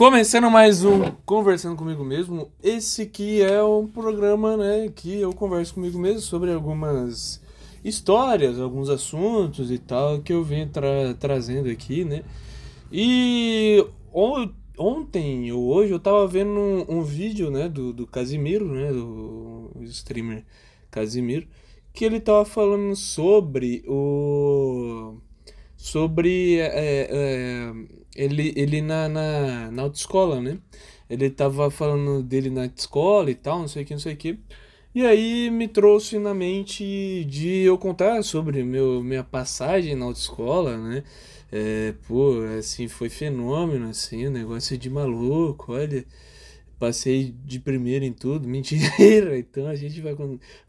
Começando mais um Conversando Comigo Mesmo. Esse aqui é um programa, né, que eu converso comigo mesmo sobre algumas histórias, alguns assuntos e tal que eu venho tra trazendo aqui, né? E on ontem ou hoje eu tava vendo um, um, vídeo, né, do, do Casimiro, né, do streamer Casimiro, que ele tava falando sobre o sobre é, é, ele, ele na, na, na autoescola, né? Ele tava falando dele na escola e tal, não sei o que, não sei o que. E aí me trouxe na mente de eu contar sobre meu, minha passagem na autoescola, né? É, pô, assim, foi fenômeno, assim, negócio de maluco, olha. Passei de primeiro em tudo, mentira. Então a gente vai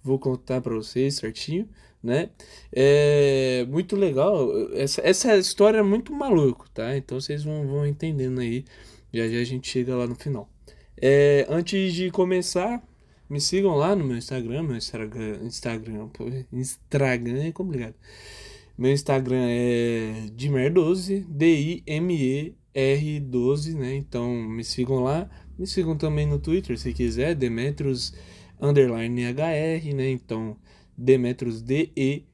vou contar para vocês certinho né? É muito legal. Essa, essa história é muito maluco, tá? Então vocês vão, vão entendendo aí. Já já a gente chega lá no final. É, antes de começar, me sigam lá no meu Instagram. Meu Instagram, Instagram, é complicado. Meu Instagram é Dimer12, D-I-M-E-R12, né? Então me sigam lá. Me sigam também no Twitter, se quiser, Demetrios underline HR, né? Então Demetrius D-E-M-E-T-R-I-U-S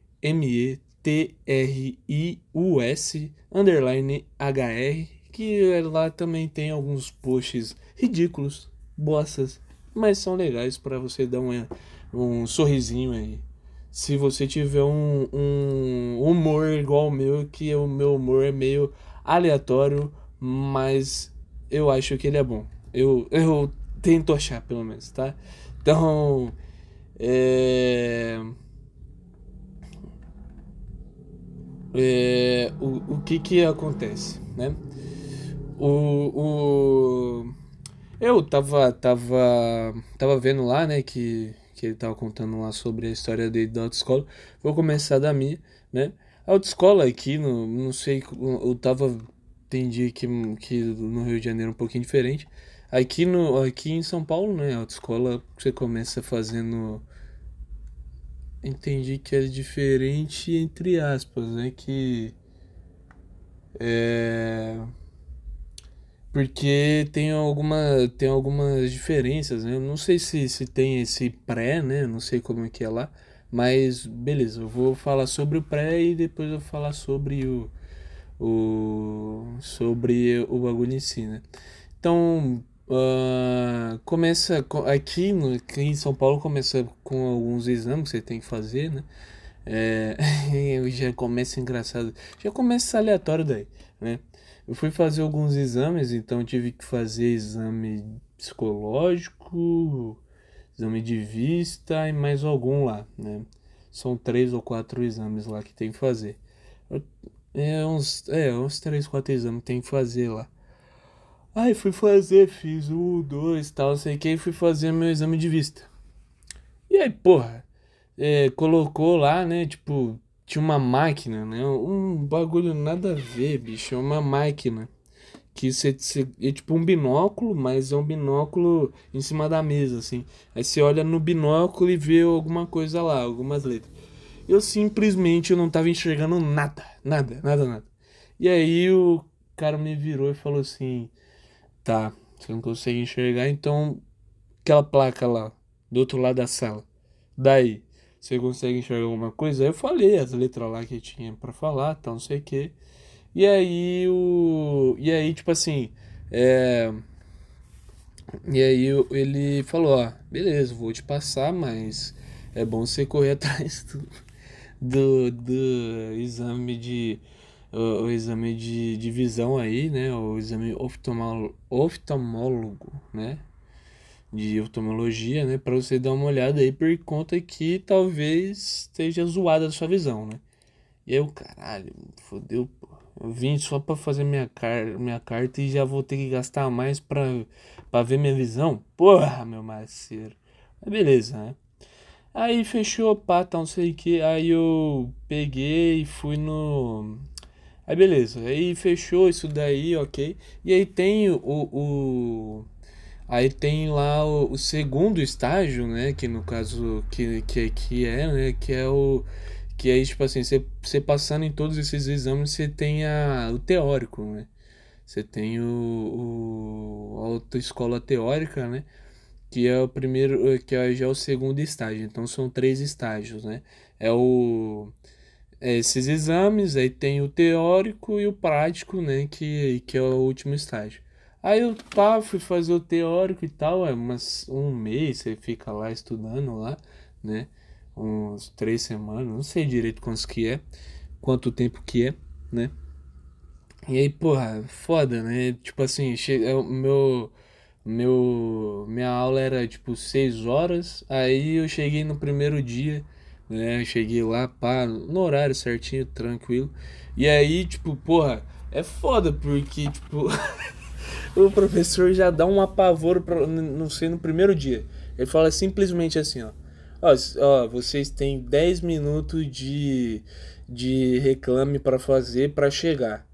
underline H-R, que lá também tem alguns posts ridículos, bossas, mas são legais para você dar um, um sorrisinho aí. Se você tiver um, um humor igual o meu, que o meu humor é meio aleatório, mas eu acho que ele é bom. Eu, eu tento achar, pelo menos, tá? Então, é... É, o, o que que acontece, né? O, o, eu tava, tava, tava vendo lá, né, que, que ele tava contando lá sobre a história dele da autoescola. Vou começar da minha, né? A autoescola aqui, no, não sei, eu tava, entendi que, que no Rio de Janeiro é um pouquinho diferente. Aqui, no, aqui em São Paulo, né, a autoescola você começa fazendo entendi que é diferente entre aspas, né? Que é porque tem alguma tem algumas diferenças, né? Eu não sei se, se tem esse pré, né? Não sei como é que é lá, mas beleza, eu vou falar sobre o pré e depois eu vou falar sobre o, o sobre o bagulho em si, né? Então, Uh, começa aqui, no, aqui em São Paulo começa com alguns exames que você tem que fazer, né? É, já começa engraçado, já começa aleatório daí, né? Eu fui fazer alguns exames, então tive que fazer exame psicológico, exame de vista e mais algum lá, né? São três ou quatro exames lá que tem que fazer. É uns, é, uns três, quatro exames que tem que fazer lá. Aí fui fazer, fiz um, dois, tal, sei que, fui fazer meu exame de vista. E aí, porra, é, colocou lá, né, tipo, tinha uma máquina, né, um bagulho nada a ver, bicho, é uma máquina. Que você, é tipo um binóculo, mas é um binóculo em cima da mesa, assim. Aí você olha no binóculo e vê alguma coisa lá, algumas letras. Eu simplesmente não tava enxergando nada, nada, nada, nada. E aí o cara me virou e falou assim: Tá, você não consegue enxergar, então aquela placa lá, do outro lado da sala. Daí, você consegue enxergar alguma coisa? Aí eu falei as letras lá que tinha para falar, tal, não sei o que. E aí o. E aí, tipo assim. É. E aí ele falou, ó, beleza, vou te passar, mas é bom você correr atrás do, do, do exame de o, o exame de, de visão aí, né? O exame oftalmolo, oftalmólogo, né? De oftalmologia, né? Para você dar uma olhada aí por conta que talvez esteja zoada a sua visão, né? E eu, caralho, fodeu, pô. Eu vim só para fazer minha, car minha carta e já vou ter que gastar mais para ver minha visão? Porra, meu parceiro. Mas beleza, né? Aí fechou, pá, tá, não sei o que. Aí eu peguei e fui no Aí beleza, aí fechou isso daí, ok. E aí tem o, o aí tem lá o, o, segundo estágio, né, que no caso que que, que é, né, que é o que aí tipo assim, você, passando em todos esses exames, você tem a, o teórico, né? Você tem o, autoescola teórica, né? Que é o primeiro, que é, já é o segundo estágio. Então são três estágios, né? É o é esses exames, aí tem o teórico e o prático, né? Que, que é o último estágio. Aí eu pá, fui fazer o teórico e tal, é umas, um mês você fica lá estudando lá, né? Uns três semanas, não sei direito quantos que é, quanto tempo que é, né? E aí, porra, foda, né? Tipo assim, chega, é meu, meu, minha aula era tipo seis horas, aí eu cheguei no primeiro dia, né? Cheguei lá, pá, no horário certinho, tranquilo. E aí, tipo, porra, é foda porque, tipo, o professor já dá um apavoro pra, não sei, no primeiro dia. Ele fala simplesmente assim, ó. Ó, ó vocês têm 10 minutos de, de reclame para fazer para chegar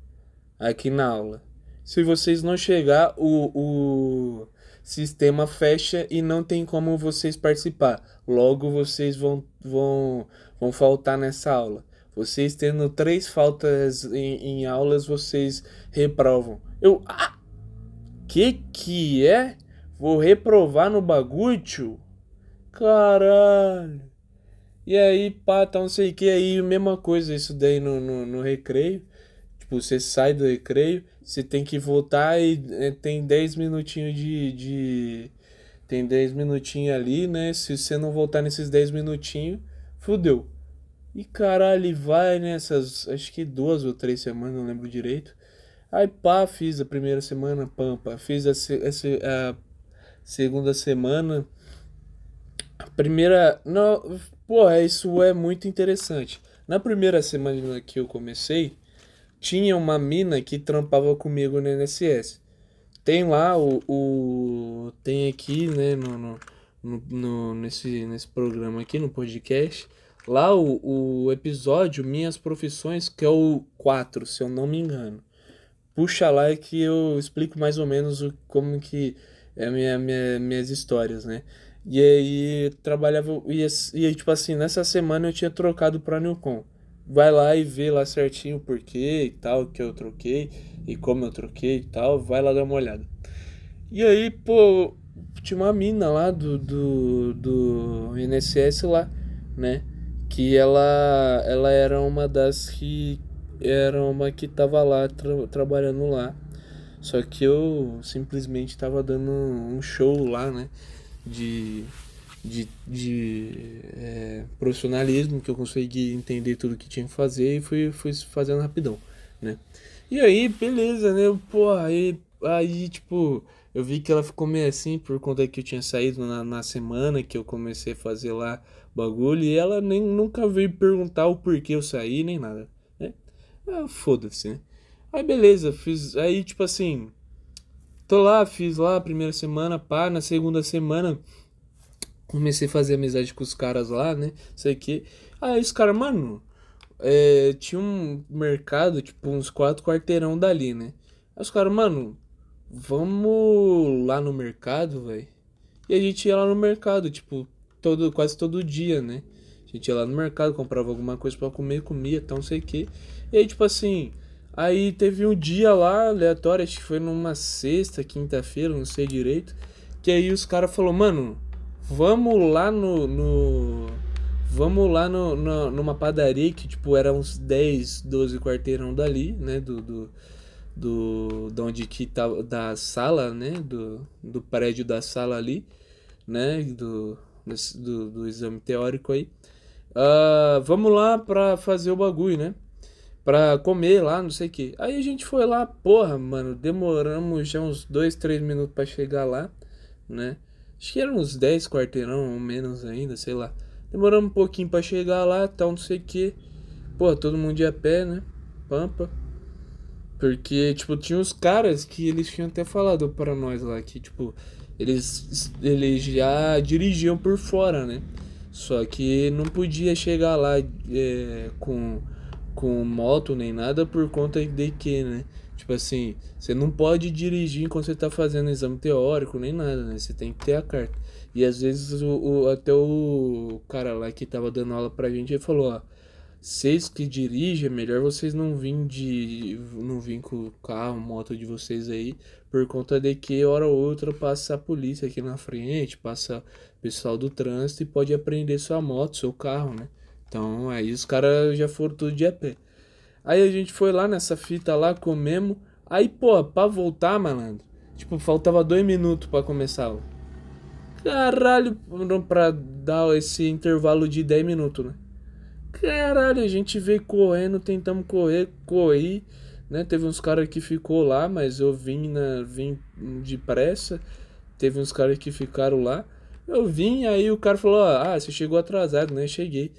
aqui na aula. Se vocês não chegar, o, o sistema fecha e não tem como vocês participar. Logo vocês vão, vão, vão faltar nessa aula. Vocês tendo três faltas em, em aulas, vocês reprovam. Eu. Ah! Que que é? Vou reprovar no bagulho? Caralho. E aí, pá, tá não sei o que. Aí, mesma coisa, isso daí no, no, no recreio. Tipo, você sai do recreio, você tem que voltar e é, tem 10 minutinhos de, de. Tem 10 minutinhos ali, né? Se você não voltar nesses 10 minutinhos, fudeu. E caralho, vai nessas. Acho que duas ou três semanas, não lembro direito. Aí pá, fiz a primeira semana, pampa. Fiz a, a, a segunda semana. A primeira. Não, pô, isso é muito interessante. Na primeira semana que eu comecei, tinha uma mina que trampava comigo no NSS. Tem lá o. o tem aqui, né, no, no, no, nesse, nesse programa aqui, no podcast. Lá o, o episódio Minhas Profissões, que é o 4, se eu não me engano. Puxa lá que eu explico mais ou menos o, como que é minha, minha, minhas histórias, né? E aí trabalhava. E, e tipo assim, nessa semana eu tinha trocado pra Newcom vai lá e vê lá certinho o porquê e tal, que eu troquei e como eu troquei e tal, vai lá dar uma olhada. E aí, pô, tinha uma mina lá do, do, do INSS lá, né? Que ela, ela era uma das que era uma que tava lá tra trabalhando lá. Só que eu simplesmente tava dando um show lá, né? De de, de é, profissionalismo, que eu consegui entender tudo que tinha que fazer e fui, fui fazendo rapidão, né? E aí, beleza, né? Pô, aí, aí, tipo, eu vi que ela ficou meio assim por conta que eu tinha saído na, na semana que eu comecei a fazer lá bagulho e ela nem nunca veio perguntar o porquê eu saí, nem nada, né? Ah, foda-se, né? Aí, beleza, fiz, aí, tipo assim, tô lá, fiz lá a primeira semana, pá, na segunda semana comecei a fazer amizade com os caras lá, né? Sei que. Aí os caras, mano, é, tinha um mercado, tipo, uns quatro quarteirão dali, né? Aí os caras, mano, vamos lá no mercado, velho. E a gente ia lá no mercado, tipo, todo, quase todo dia, né? A gente ia lá no mercado, comprava alguma coisa para comer, comia, então sei que. E aí, tipo assim, aí teve um dia lá, aleatório, acho que foi numa sexta, quinta-feira, não sei direito. Que aí os caras falaram, mano, vamos lá no. no vamos lá no, no, numa padaria que, tipo, era uns 10, 12 quarteirão dali, né? Do. do do de onde que tá da sala né do, do prédio da sala ali né do, do, do exame teórico aí uh, vamos lá pra fazer o bagulho né pra comer lá não sei o que aí a gente foi lá porra mano demoramos já uns dois três minutos para chegar lá né Acho que eram uns 10 quarteirão ou menos ainda, sei lá. Demoramos um pouquinho para chegar lá, tal, não sei o que. Pô, todo mundo de a pé, né? Pampa. Porque, tipo, tinha uns caras que eles tinham até falado para nós lá que, tipo, eles, eles já dirigiam por fora, né? Só que não podia chegar lá é, com, com moto nem nada por conta de que, né? Tipo assim, você não pode dirigir enquanto você tá fazendo exame teórico nem nada, né? Você tem que ter a carta. E às vezes o, o, até o cara lá que tava dando aula pra gente, ele falou, ó, vocês que dirigem, é melhor vocês não virem de. não vir com o carro, moto de vocês aí, por conta de que hora ou outra passa a polícia aqui na frente, passa pessoal do trânsito e pode apreender sua moto, seu carro, né? Então aí os caras já foram tudo de a pé. Aí a gente foi lá nessa fita lá, comemos. Aí, pô, pra voltar, malandro, tipo, faltava dois minutos para começar. Caralho, pra dar esse intervalo de 10 minutos, né? Caralho, a gente veio correndo, tentamos correr, corri, né? Teve uns caras que ficou lá, mas eu vim, na, vim depressa. Teve uns caras que ficaram lá. Eu vim, aí o cara falou: Ah, você chegou atrasado, né? Cheguei.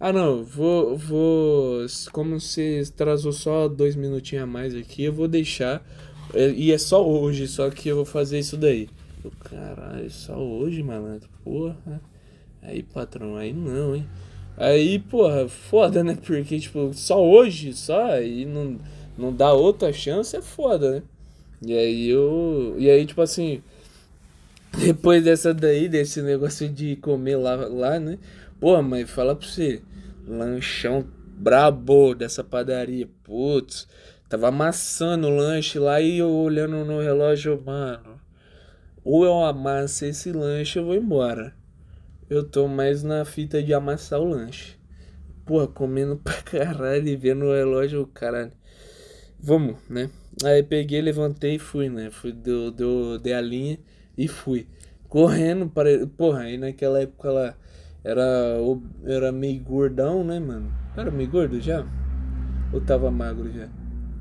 Ah, não, vou. vou como você atrasou só dois minutinhos a mais aqui, eu vou deixar. E é só hoje, só que eu vou fazer isso daí. Eu, caralho, só hoje, malandro? Porra. Aí, patrão, aí não, hein? Aí, porra, foda, né? Porque, tipo, só hoje, só, e não, não dá outra chance, é foda, né? E aí eu. E aí, tipo assim. Depois dessa daí, desse negócio de comer lá, lá né? Porra, mas fala pra você. Lanchão brabo dessa padaria. Putz. Tava amassando o lanche lá e eu olhando no relógio, mano. Ou eu amasso esse lanche, eu vou embora. Eu tô mais na fita de amassar o lanche. Porra, comendo pra caralho e vendo o relógio, caralho. Vamos, né? Aí peguei, levantei e fui, né? Fui, deu, deu, dei a linha e fui. Correndo, para... porra, aí naquela época lá era, era meio gordão, né, mano? Era meio gordo já? Ou tava magro já?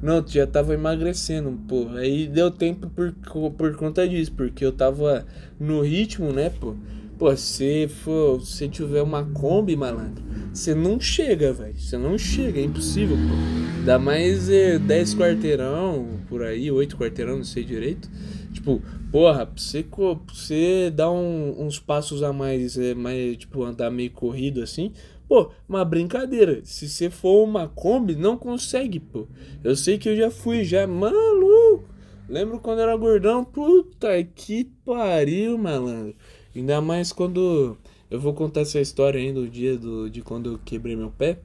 Não, já tava emagrecendo, pô. Aí deu tempo por, por conta disso, porque eu tava no ritmo, né, pô? Pô, se for, se tiver uma Kombi, malandro, você não chega, velho. Você não chega, é impossível, pô. Dá mais é, 10 quarteirão, por aí, 8 quarteirão, não sei direito. Tipo, porra, você, pra você um, uns passos a mais, é, mais, tipo, andar meio corrido assim, pô, uma brincadeira. Se você for uma Kombi, não consegue, pô. Eu sei que eu já fui, já, maluco. Lembro quando era gordão, puta que pariu, malandro. Ainda mais quando eu vou contar essa história ainda do dia do, de quando eu quebrei meu pé.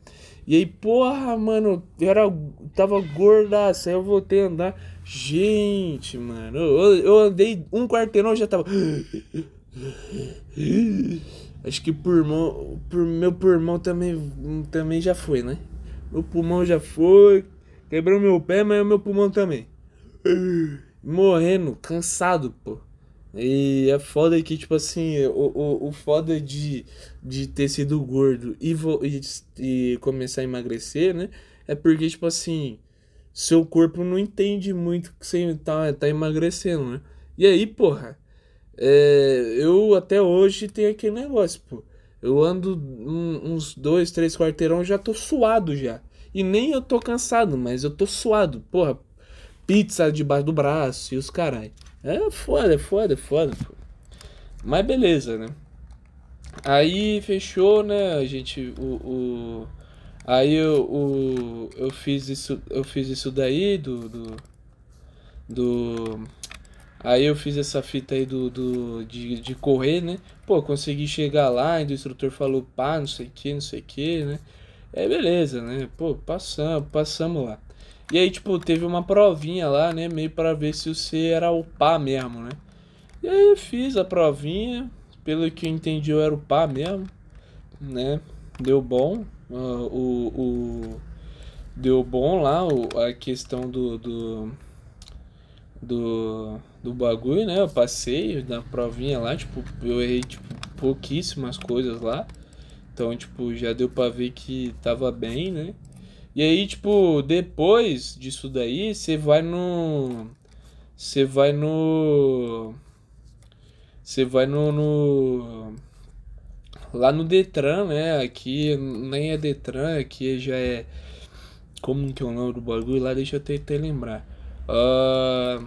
E aí, porra, mano, eu era, tava gordaço. Aí eu voltei a andar. Gente, mano, eu, eu andei um quarteirão já tava. Acho que pulmão, por meu pulmão também, também já foi, né? Meu pulmão já foi. Quebrou meu pé, mas o meu pulmão também. Morrendo, cansado, pô. E é foda que, tipo assim, o, o, o foda de, de ter sido gordo e, vo, e, e começar a emagrecer, né? É porque, tipo assim, seu corpo não entende muito que você tá, tá emagrecendo, né? E aí, porra, é, eu até hoje tenho aquele negócio, pô. Eu ando um, uns dois, três quarteirão já tô suado já. E nem eu tô cansado, mas eu tô suado. Porra, pizza debaixo do braço e os carai. É foda, é foda, é foda. Mas beleza, né? Aí fechou, né? A gente. O, o, aí eu, o, eu fiz isso. Eu fiz isso daí do. do, do Aí eu fiz essa fita aí do, do de, de correr, né? Pô, consegui chegar lá, e o instrutor falou pá, não sei que, não sei que, né? É beleza, né? Pô, passamos, passamos lá. E aí, tipo, teve uma provinha lá, né? Meio para ver se você era o pá mesmo, né? E aí eu fiz a provinha. Pelo que eu entendi, eu era o pá mesmo, né? Deu bom. Uh, o, o, deu bom lá o, a questão do, do, do, do bagulho, né? Eu passei da provinha lá, tipo, eu errei, tipo, pouquíssimas coisas lá. Então, tipo, já deu pra ver que tava bem, né? E aí, tipo, depois disso daí, você vai no. Você vai no. Você vai no, no. Lá no Detran, né? Aqui nem é Detran, aqui já é. Como que é o nome do bagulho lá? Deixa eu tentar lembrar. Uh,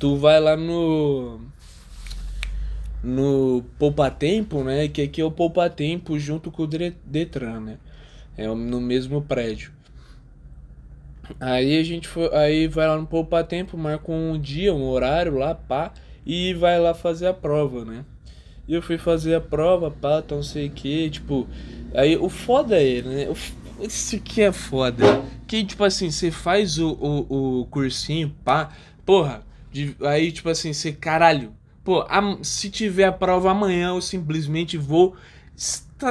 tu vai lá no. No Poupa Tempo, né? Que aqui é o Poupa Tempo junto com o Detran, né? É no mesmo prédio. Aí a gente foi, aí vai lá no Poupa Tempo, marca um dia, um horário lá, pá, e vai lá fazer a prova, né? E eu fui fazer a prova, pá, não sei o que, tipo. Aí o foda é, né? Isso que é foda. Que, tipo assim, você faz o, o, o cursinho, pá, porra. De, aí, tipo assim, você, caralho. Pô, a, se tiver a prova amanhã, eu simplesmente vou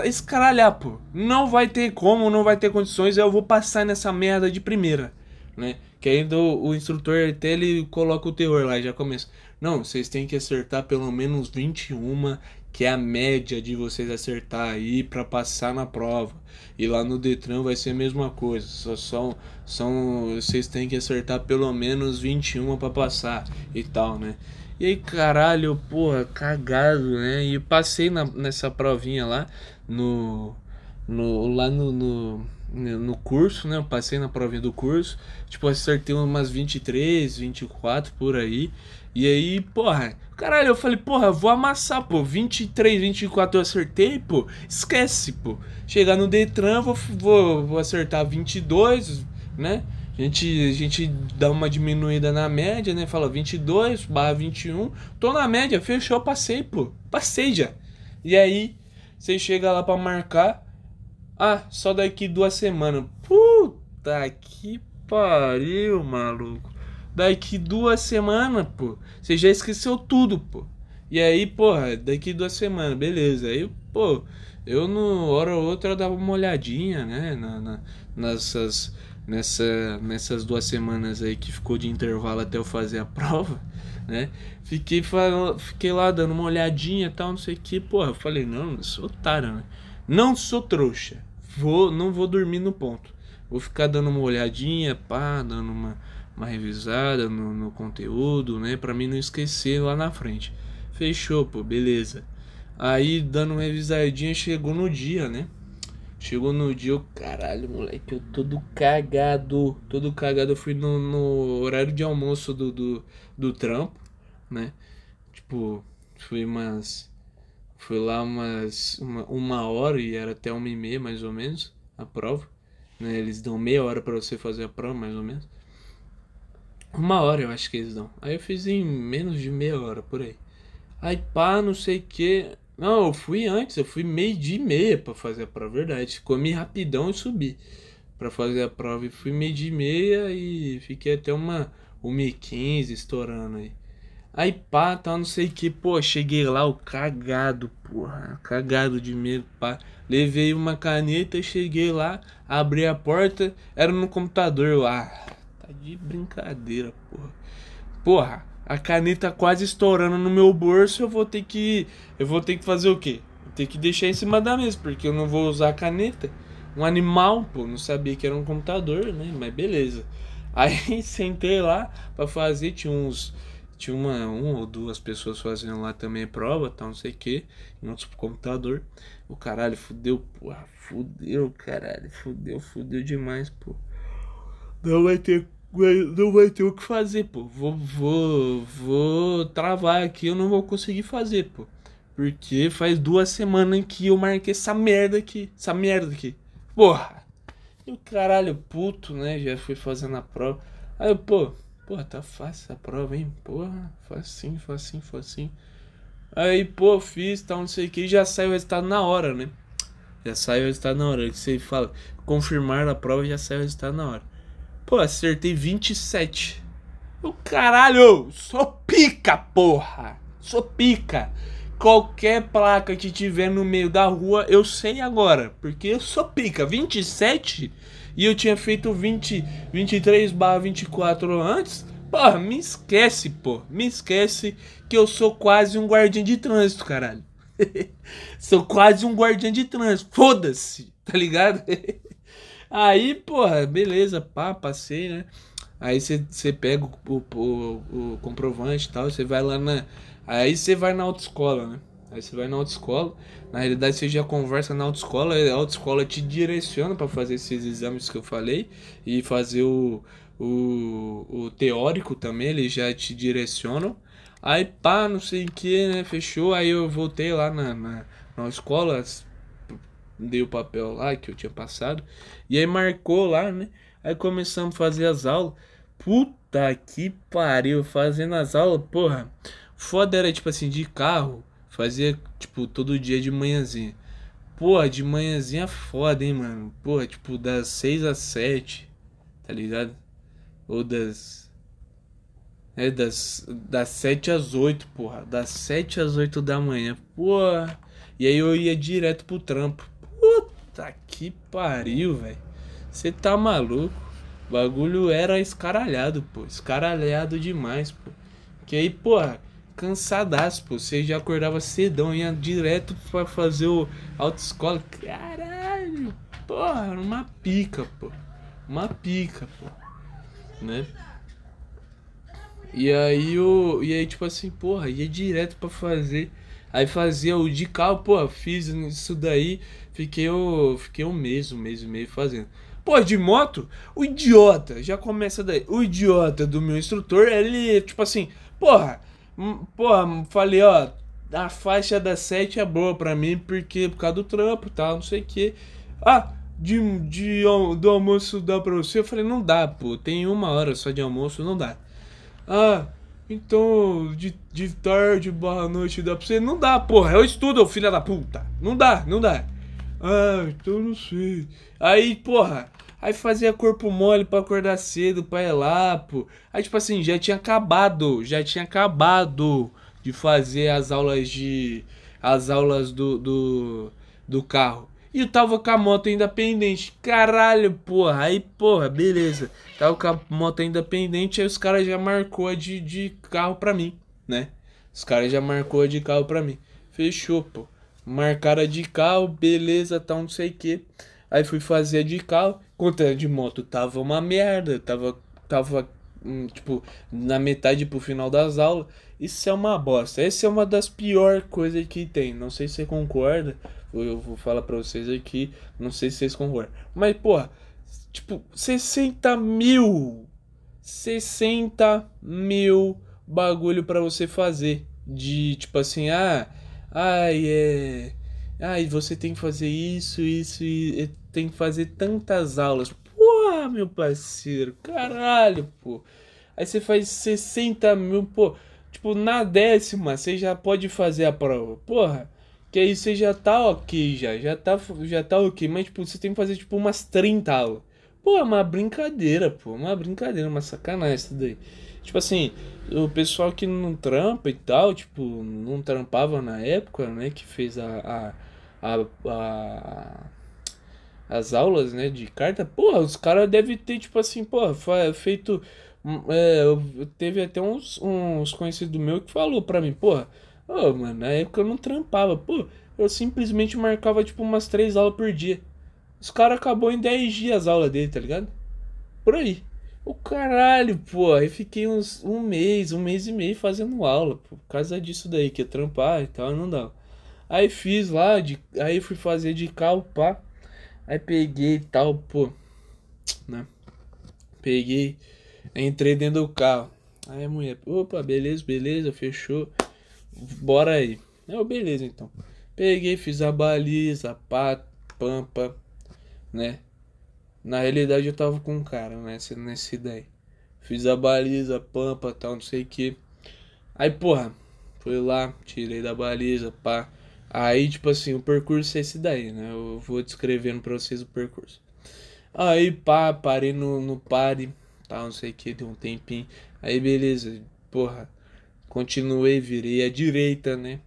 escaralhar, pô. Não vai ter como, não vai ter condições, eu vou passar nessa merda de primeira, né? Que ainda o, o instrutor até ele coloca o terror lá, já começa. Não, vocês têm que acertar pelo menos 21, que é a média de vocês acertar aí para passar na prova. E lá no Detran vai ser a mesma coisa. Só são, são vocês têm que acertar pelo menos 21 para passar e tal, né? E aí, caralho, porra, cagado, né? E passei na, nessa provinha lá no, no lá no, no no curso, né? Eu passei na provinha do curso. Tipo, acertei umas 23, 24 por aí. E aí, porra, caralho, eu falei, porra, eu vou amassar, pô. 23, 24 eu acertei, pô. Esquece, pô. Chegar no Detran, vou, vou, vou acertar 22, né? A gente, a gente dá uma diminuída na média, né? Fala 22 barra 21. Tô na média, fechou, passei, pô. Passei já. E aí, você chega lá pra marcar. Ah, só daqui duas semanas. Puta que pariu, maluco daqui duas semanas, pô. Você já esqueceu tudo, pô. E aí, porra, daqui duas semanas, beleza. Aí, pô, eu no hora ou outra eu dava uma olhadinha, né? Na, na, nessas, nessa, nessas duas semanas aí que ficou de intervalo até eu fazer a prova, né? Fiquei, fiquei lá dando uma olhadinha e tal, não sei o que, porra. Eu falei, não, eu sou otário, né? Não sou trouxa. Vou, não vou dormir no ponto. Vou ficar dando uma olhadinha, pá, dando uma uma revisada no, no conteúdo, né? Pra mim não esquecer lá na frente. Fechou, pô, beleza. Aí, dando uma revisadinha, chegou no dia, né? Chegou no dia, eu, caralho, moleque, eu todo cagado. Todo cagado. Eu fui no, no horário de almoço do, do, do trampo, né? Tipo, fui umas. Fui lá umas. Uma, uma hora e era até uma e meia, mais ou menos, a prova. Né? Eles dão meia hora para você fazer a prova, mais ou menos. Uma hora eu acho que eles dão. Aí eu fiz em menos de meia hora, por aí. Aí pá, não sei o que. Não, eu fui antes, eu fui meio dia e meia pra fazer a prova, verdade. Comi rapidão e subi pra fazer a prova. E fui meio dia e meia e fiquei até uma 1h15 estourando aí. Aí pá, tá, não sei o que, pô, cheguei lá, o cagado, porra, cagado de medo, pá. Levei uma caneta, cheguei lá, abri a porta, era no computador lá. Tá de brincadeira, porra. Porra, a caneta quase estourando no meu bolso, eu vou ter que. Eu vou ter que fazer o quê? Ter que deixar em cima da mesa, porque eu não vou usar a caneta. Um animal, pô, não sabia que era um computador, né? Mas beleza. Aí sentei lá para fazer, tinha uns. Tinha uma, uma ou duas pessoas fazendo lá também prova, tal, não sei o que, em outro computador. O caralho, fudeu, porra, fudeu, caralho, fudeu, fudeu demais, pô. Não vai ter não vai ter o que fazer, pô. Vou, vou, vou travar aqui, eu não vou conseguir fazer, pô. Porque faz duas semanas que eu marquei essa merda aqui. Essa merda aqui. Porra. E o caralho puto, né? Já fui fazendo a prova. Aí eu, pô, porra, tá fácil a prova, hein? Porra, facinho, facinho, facinho. Aí, pô, fiz, tal, não sei o que, já sai o resultado na hora, né? Já sai o resultado na hora. Que você fala, confirmar a prova, já sai o resultado na hora. Pô, acertei 27. O caralho, sou pica, porra. Sou pica. Qualquer placa que tiver no meio da rua, eu sei agora. Porque eu sou pica. 27 e eu tinha feito 20, 23 barra 24 antes. Porra, me esquece, pô. Me esquece que eu sou quase um guardião de trânsito, caralho. sou quase um guardião de trânsito. Foda-se, tá ligado? Aí, porra, beleza, pá, passei, né? Aí você pega o, o, o, comprovante e tal, você vai lá na. Aí você vai na autoescola, né? Aí você vai na autoescola. Na realidade, você já conversa na autoescola, a autoescola te direciona para fazer esses exames que eu falei e fazer o, o, o teórico também, eles já te direcionam. Aí pá, não sei o que, né? Fechou. Aí eu voltei lá na, na, na escola, dei o papel lá que eu tinha passado. E aí marcou lá, né? Aí começamos a fazer as aulas. Puta que pariu, fazendo as aulas, porra. Foda era tipo assim, de carro. Fazia, tipo, todo dia de manhãzinha. Porra, de manhãzinha foda, hein, mano. Porra, tipo, das 6 às 7, tá ligado? Ou das. É, das, das 7 às 8, porra. Das 7 às 8 da manhã. Porra. E aí eu ia direto pro trampo. Puta que pariu, velho. Você tá maluco? O bagulho era escaralhado, pô. Escaralhado demais, pô. Que aí, porra cansadaço, pô. Você já acordava cedão, ia direto pra fazer o autoescola. Caralho, porra, uma pica, pô. Uma pica, pô. Né? E aí o. E aí, tipo assim, porra, ia direto pra fazer. Aí fazia o de carro, pô, fiz isso daí, fiquei, o, fiquei um mês, um mês e meio fazendo. Pô, de moto, o idiota, já começa daí. O idiota do meu instrutor, ele, tipo assim, porra, Hum, porra, falei, ó, a faixa da 7 é boa pra mim, porque por causa do trampo e tal, não sei o que. Ah, de, de, do almoço dá pra você? Eu falei, não dá, pô, tem uma hora só de almoço, não dá. Ah, então de, de tarde barra noite dá pra você? Não dá, porra, eu estudo, filha da puta. Não dá, não dá. Ah, então não sei. Aí, porra, Aí fazia corpo mole para acordar cedo, pra ir lá, pô. Aí, tipo assim, já tinha acabado, já tinha acabado de fazer as aulas de. as aulas do, do, do carro. E eu tava com a moto ainda pendente. Caralho, porra. Aí, porra, beleza. Tava com a moto ainda pendente, aí os caras já marcou a de, de carro pra mim, né? Os caras já marcou a de carro pra mim. Fechou, pô. Marcaram a de carro, beleza, tal, não sei o que. Aí fui fazer a de carro. Conta de moto tava uma merda. Tava, tava hum, tipo, na metade pro final das aulas. Isso é uma bosta. Essa é uma das piores coisas que tem. Não sei se você concorda. Eu vou falar pra vocês aqui. Não sei se vocês concordam. Mas, porra, tipo, 60 mil. 60 mil bagulho para você fazer. De tipo assim, ah, ai, é. Ai, você tem que fazer isso, isso e tem que fazer tantas aulas. Pô, meu parceiro, caralho, pô. Aí você faz 60 mil, pô. Tipo, na décima você já pode fazer a prova. Porra, que aí você já tá ok, já. Já tá, já tá ok. Mas, tipo, você tem que fazer, tipo, umas 30 aulas. Pô, é uma brincadeira, pô. Uma brincadeira, uma sacanagem isso daí. Tipo assim, o pessoal que não trampa e tal, tipo, não trampava na época, né? Que fez a, a, a, a as aulas, né, de carta, porra, os caras devem ter, tipo assim, porra, feito. Hum, é, teve até uns, uns conhecidos meu que falou pra mim, porra, oh, mano, na época eu não trampava, pô, eu simplesmente marcava, tipo, umas três aulas por dia. Os caras acabou em 10 dias as aulas dele, tá ligado? Por aí. O caralho, pô, aí fiquei uns um mês, um mês e meio fazendo aula, pô, por causa disso daí, que ia trampar e tal, não dava. Aí fiz lá, de, aí fui fazer de carro, pá. Aí peguei e tal, pô, né? Peguei, entrei dentro do carro. Aí a mulher, opa, beleza, beleza, fechou. Bora aí. Eu, beleza então. Peguei, fiz a baliza, pá, pampa, né? Na realidade eu tava com um cara nessa, nessa ideia. Fiz a baliza, pampa, tal, não sei o que. Aí, porra, fui lá, tirei da baliza, pá. Aí, tipo assim, o percurso é esse daí, né? Eu vou descrevendo pra vocês o percurso. Aí, pá, parei no, no pare, tal, não sei o que, deu um tempinho. Aí, beleza, porra, continuei, virei à direita, né?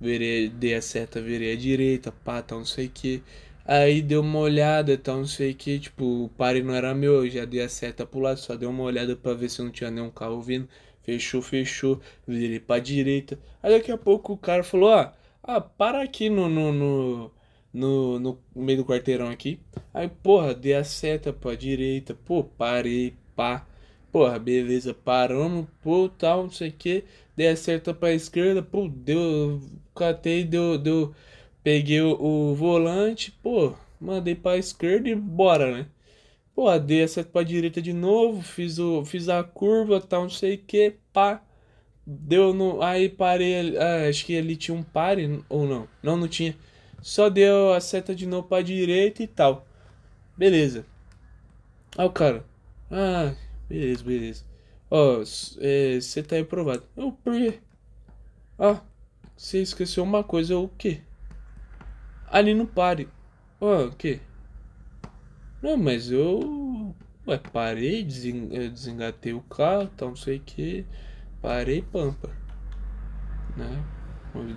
Virei, dei a seta, virei à direita, pá, tal, não sei o que. Aí deu uma olhada, tal, não sei o que, tipo, o pare não era meu, eu já dei a seta pro lado, só dei uma olhada pra ver se não tinha nenhum carro vindo. Fechou, fechou, virei pra direita. Aí daqui a pouco o cara falou, ó. Ah, para aqui no, no, no, no, no meio do quarteirão aqui. Aí, porra, dei a seta pra direita. Pô, parei, pá. Porra, beleza, paramos, pô, tal, não sei o que. Dei a seta pra esquerda, pô, deu. Catei, deu. deu peguei o, o volante, pô, mandei pra esquerda e bora, né? Pô, dei a seta pra direita de novo, fiz, o, fiz a curva, tal, não sei o que, pá. Deu no. Aí parei. Ah, acho que ali tinha um pare ou não. Não, não tinha. Só deu a seta de novo pra direita e tal. Beleza. Aí o cara. Ah, beleza, beleza. Ó, você é, tá reprovado. Eu, por quê? Ó, você esqueceu uma coisa, o quê? Ali no pare. Ó, o quê? Não, mas eu. Ué, parei, desengatei o carro, tal, não sei o que. Parei, pampa. Né?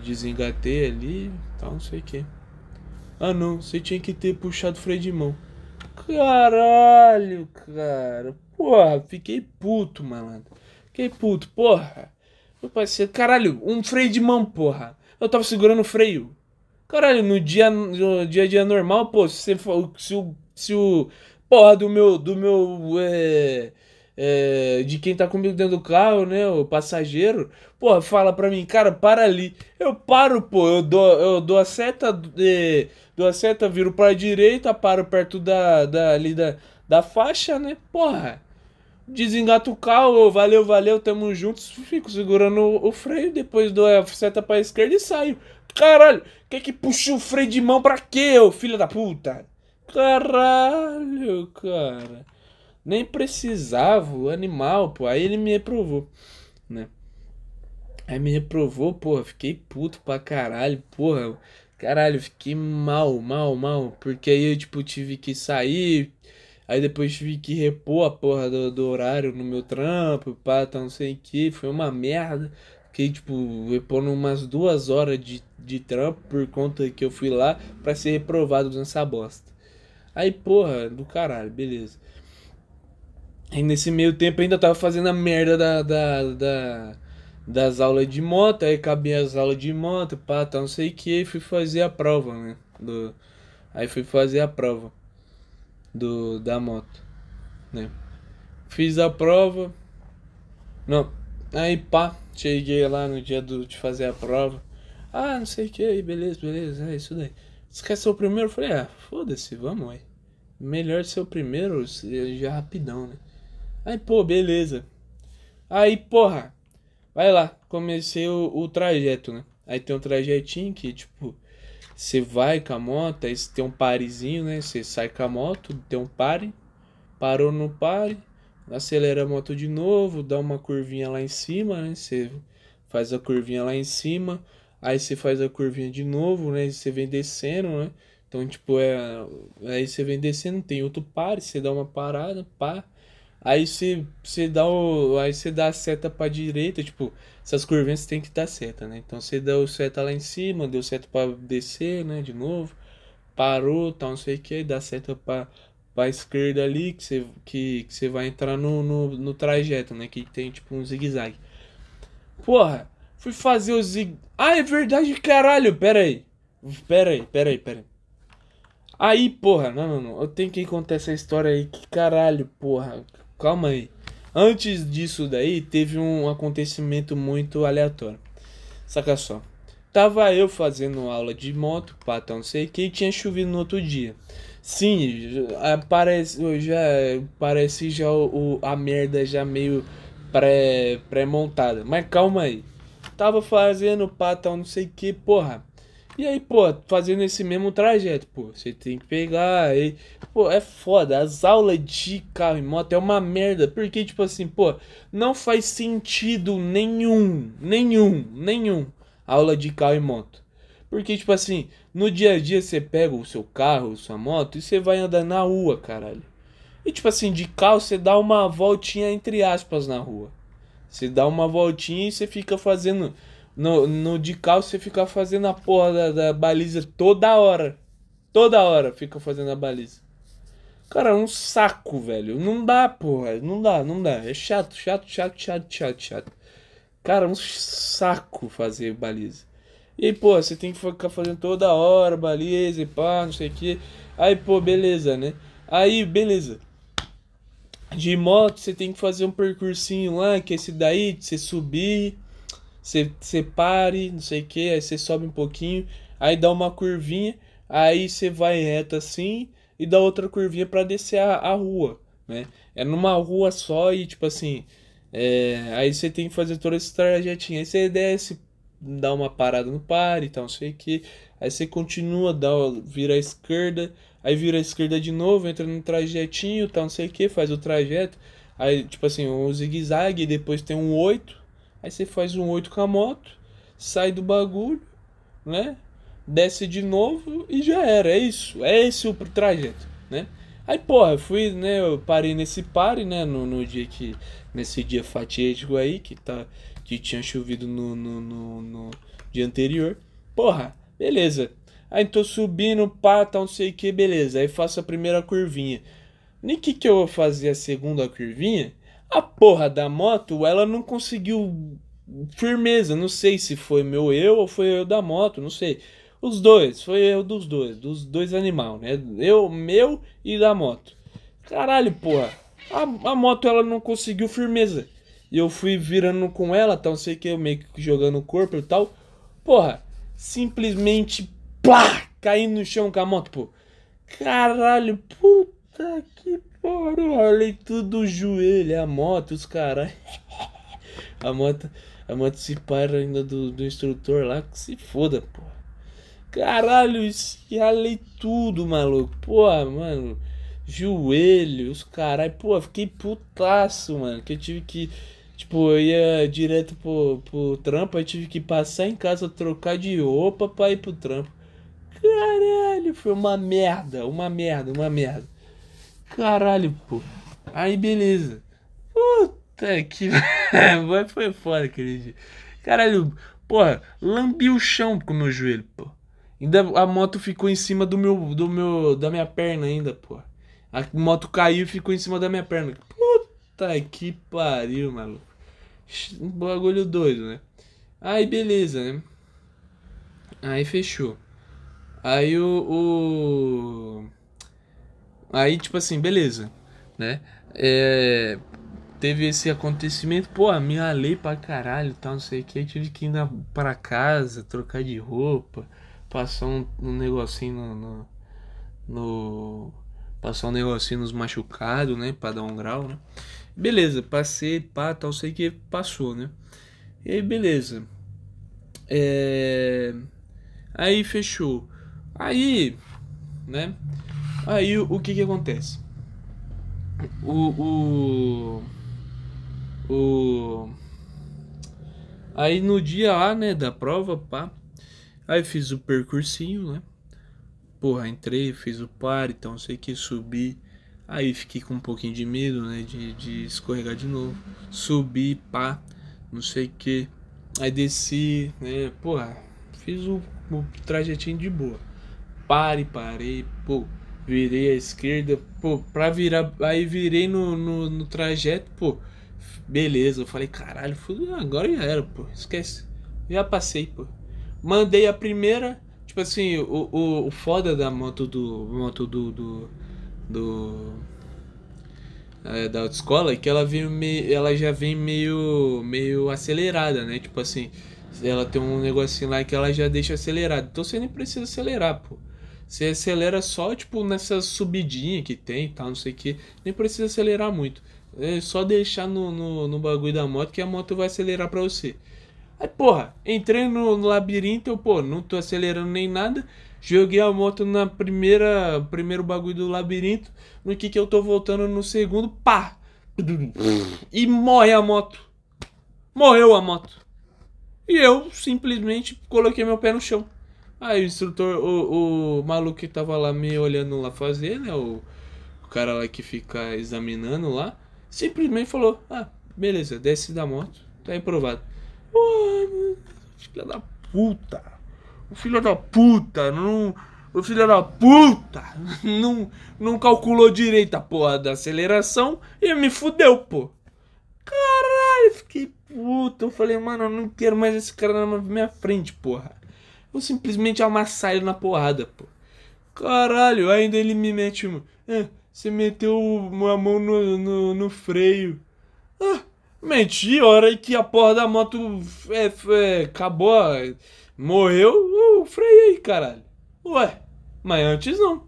Desengatei ali, tal, não sei o que. Ah não, você tinha que ter puxado o freio de mão. Caralho, cara. Porra, fiquei puto, malandro. Fiquei puto, porra. Meu parceiro, caralho, um freio de mão, porra. Eu tava segurando o freio. Caralho, no dia, no dia a dia normal, pô, se, você, se, o, se o. Porra, do meu. Do meu. É, é, de quem tá comigo dentro do carro, né? O passageiro. Porra, fala pra mim, cara, para ali. Eu paro, pô. Eu dou, eu dou a seta. É, dou a seta, viro pra direita, paro perto da, da, ali da, da faixa, né? Porra. Desengata o carro, valeu, valeu, tamo juntos. Fico segurando o, freio, depois dou a seta pra esquerda e saio. Caralho, quer que puxe o freio de mão pra quê, ô filho da puta? Caralho, cara. Nem precisava, animal, pô. Aí ele me reprovou, né? Aí me reprovou, porra. Fiquei puto pra caralho, porra. Caralho, fiquei mal, mal, mal. Porque aí eu, tipo, tive que sair. Aí depois tive que repor a porra do, do horário no meu trampo, pá, tá, não sei o que. Foi uma merda. Fiquei, tipo, repondo umas duas horas de, de trampo por conta que eu fui lá pra ser reprovado nessa bosta. Aí, porra, do caralho, beleza. E nesse meio tempo ainda tava fazendo a merda da, da, da das aulas de moto, aí acabei as aulas de moto, pá, tá, não sei o que, fui fazer a prova, né? Do, aí fui fazer a prova do, da moto, né? Fiz a prova, não, aí pá, cheguei lá no dia do, de fazer a prova, ah, não sei o que, beleza, beleza, é isso daí. Você quer ser o primeiro? Eu falei, ah, foda-se, vamos aí. Melhor ser o primeiro, já rapidão, né? Aí, pô, beleza. Aí, porra, Vai lá, comecei o, o trajeto, né? Aí tem um trajetinho que, tipo, você vai com a moto, aí tem um parezinho, né? Você sai com a moto, tem um pare, parou no pare, acelera a moto de novo, dá uma curvinha lá em cima, né? Você faz a curvinha lá em cima, aí você faz a curvinha de novo, né? Você vem descendo, né? Então, tipo, é. Aí você vem descendo, tem outro pare, você dá uma parada, pá. Aí você, você dá o. Aí você dá a seta pra direita, tipo, essas curvinhas tem que dar seta, né? Então você deu seta lá em cima, deu seta pra descer, né? De novo. Parou, tal, não sei o que, dá seta pra, pra esquerda ali, que você, que, que você vai entrar no, no, no trajeto, né? Que tem tipo um zigue-zague. Porra, fui fazer o zig. Ah, é verdade, caralho, pera aí. Pera aí, pera aí, pera aí. Aí, porra, não, não, não. Eu tenho que contar essa história aí. Que caralho, porra calma aí. Antes disso daí, teve um acontecimento muito aleatório. Saca só. Tava eu fazendo aula de moto, pata não sei o que, e tinha chovido no outro dia. Sim, parece já parece já o, a merda já meio pré pré. Mas calma aí. Tava fazendo pata não sei o que, porra. E aí, pô, fazendo esse mesmo trajeto, pô, você tem que pegar aí. Pô, é foda. As aulas de carro e moto é uma merda. Porque, tipo assim, pô, não faz sentido nenhum, nenhum, nenhum aula de carro e moto. Porque, tipo assim, no dia a dia você pega o seu carro, sua moto, e você vai andar na rua, caralho. E, tipo assim, de carro você dá uma voltinha entre aspas na rua. Você dá uma voltinha e você fica fazendo no, no de carro você fica fazendo a porra da, da baliza toda hora. Toda hora fica fazendo a baliza. Cara, é um saco, velho. Não dá, porra. Não dá, não dá. É chato, chato, chato, chato, chato, chato. Cara, é um saco fazer baliza. E aí, pô, você tem que ficar fazendo toda hora baliza e pá, não sei o que. Aí, pô, beleza, né? Aí, beleza. De moto, você tem que fazer um percursinho lá, que é esse daí, de você subir você, você pare, não sei o que, aí você sobe um pouquinho, aí dá uma curvinha, aí você vai reto assim e dá outra curvinha para descer a, a rua, né? É numa rua só e tipo assim, é, aí você tem que fazer todo esse trajetinho, aí você desce, dá uma parada no pare, então não sei o que, aí você continua, dá, vira a esquerda, aí vira a esquerda de novo, entra no trajetinho, tal, não sei o que, faz o trajeto, aí tipo assim, um zigue-zague, depois tem um 8, Aí você faz um 8 com a moto, sai do bagulho, né? Desce de novo e já era. É isso. É esse o trajeto, né? Aí, porra, fui, né? Eu parei nesse pare, né? No, no dia que. Nesse dia fatídico aí, que, tá, que tinha chovido no, no, no, no dia anterior. Porra, beleza. Aí tô subindo, pá, tá não sei o que, beleza. Aí faço a primeira curvinha. Nem que que eu vou fazer a segunda curvinha? A porra da moto, ela não conseguiu firmeza. Não sei se foi meu eu ou foi eu da moto, não sei. Os dois, foi eu dos dois, dos dois animais, né? Eu, meu e da moto. Caralho, porra. A, a moto ela não conseguiu firmeza. E eu fui virando com ela, então sei que eu meio que jogando o corpo e tal. Porra, simplesmente plá, caindo no chão com a moto, pô. Caralho, puta que pariu. Olhei tudo o joelho, a moto, os caras. A moto, a moto se para ainda do, do instrutor lá, que se foda, pô. Caralho, esfialei tudo, maluco. Pô, mano. Joelho, os caralho. Pô, fiquei putaço, mano. Que eu tive que. Tipo, eu ia direto pro, pro trampo, aí tive que passar em casa, trocar de roupa pra ir pro trampo. Caralho, foi uma merda, uma merda, uma merda. Caralho, pô. Aí beleza. Puta que. foi foda aquele dia. Caralho, porra, lambi o chão com o meu joelho, pô. Ainda a moto ficou em cima do meu, do meu, da minha perna ainda, pô. A moto caiu e ficou em cima da minha perna. Puta que pariu, maluco. Um bagulho doido, né? Aí beleza, né? Aí fechou. Aí o, o... Aí tipo assim, beleza, né? É... Teve esse acontecimento, pô, me alei pra caralho, tal, não sei o que. Tive que ir na, pra casa, trocar de roupa passar um, um negocinho no, no, no, Passar um negocinho nos machucados, né? Pra dar um grau, né? Beleza, passei, pá, tal, sei que passou, né? E aí, beleza. É... Aí fechou. Aí, né? Aí o, que que acontece? O, o, o, aí no dia lá, né, da prova, pá, Aí fiz o percursinho, né? Porra, entrei, fiz o par, então sei que subi. Aí fiquei com um pouquinho de medo, né? De, de escorregar de novo. Subi, pá, não sei o que. Aí desci, né? Porra, fiz o, o trajetinho de boa. Pare, parei, pô. Virei à esquerda, pô, pra virar. Aí virei no, no, no trajeto, pô. Beleza, eu falei, caralho, agora já era, pô. Esquece. Já passei, pô. Mandei a primeira. Tipo assim, o, o, o foda da moto do. Moto do. do, do é, da autoescola é que ela vem meio, ela já vem meio meio acelerada, né? Tipo assim, ela tem um negocinho lá que ela já deixa acelerada. Então você nem precisa acelerar, pô. Você acelera só, tipo, nessa subidinha que tem tal, não sei o que. Nem precisa acelerar muito. É só deixar no, no, no bagulho da moto que a moto vai acelerar pra você. Aí, porra, entrei no, no labirinto, eu, pô, não tô acelerando nem nada. Joguei a moto na primeira, primeiro bagulho do labirinto. No que que eu tô voltando no segundo, pá! E morre a moto. Morreu a moto. E eu simplesmente coloquei meu pé no chão. Aí o instrutor, o, o maluco que tava lá me olhando lá fazer, né? O, o cara lá que fica examinando lá, simplesmente falou: Ah, beleza, desce da moto, tá reprovado. Pô, filho da puta. O filho da puta não. O filho da puta não, não calculou direito a porra da aceleração e me fudeu, pô. Caralho, fiquei puto. Eu falei, mano, eu não quero mais esse cara na minha frente, porra. Eu simplesmente amassar ele na porrada, pô. Caralho, ainda ele me mete uma. É, você meteu uma mão no, no, no freio. Ah, Menti, hora que a porra da moto é, é, acabou, morreu, eu freiei, caralho. Ué, mas antes não.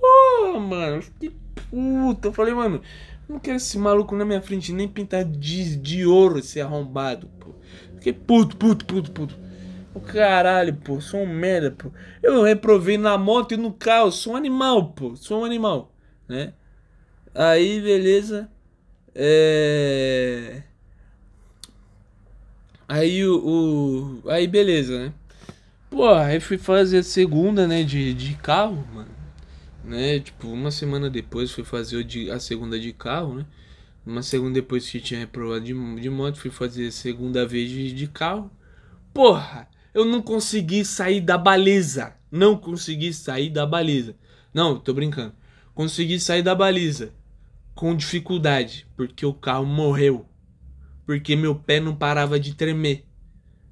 Pô, mano, que puta. Eu falei, mano, não quero esse maluco na minha frente nem pintar de, de ouro esse arrombado, pô. Fiquei puto, puto, puto, puto. O caralho, pô, sou um merda, pô. Eu reprovei na moto e no carro, sou um animal, pô, sou um animal, né? Aí, beleza. É. Aí o, o. Aí beleza, né? Pô, aí fui fazer a segunda, né, de, de carro, mano. Né? Tipo, uma semana depois fui fazer de, a segunda de carro, né? Uma segunda depois que tinha reprovado de, de moto, fui fazer a segunda vez de, de carro. Porra, eu não consegui sair da baliza. Não consegui sair da baliza. Não, tô brincando. Consegui sair da baliza com dificuldade, porque o carro morreu. Porque meu pé não parava de tremer.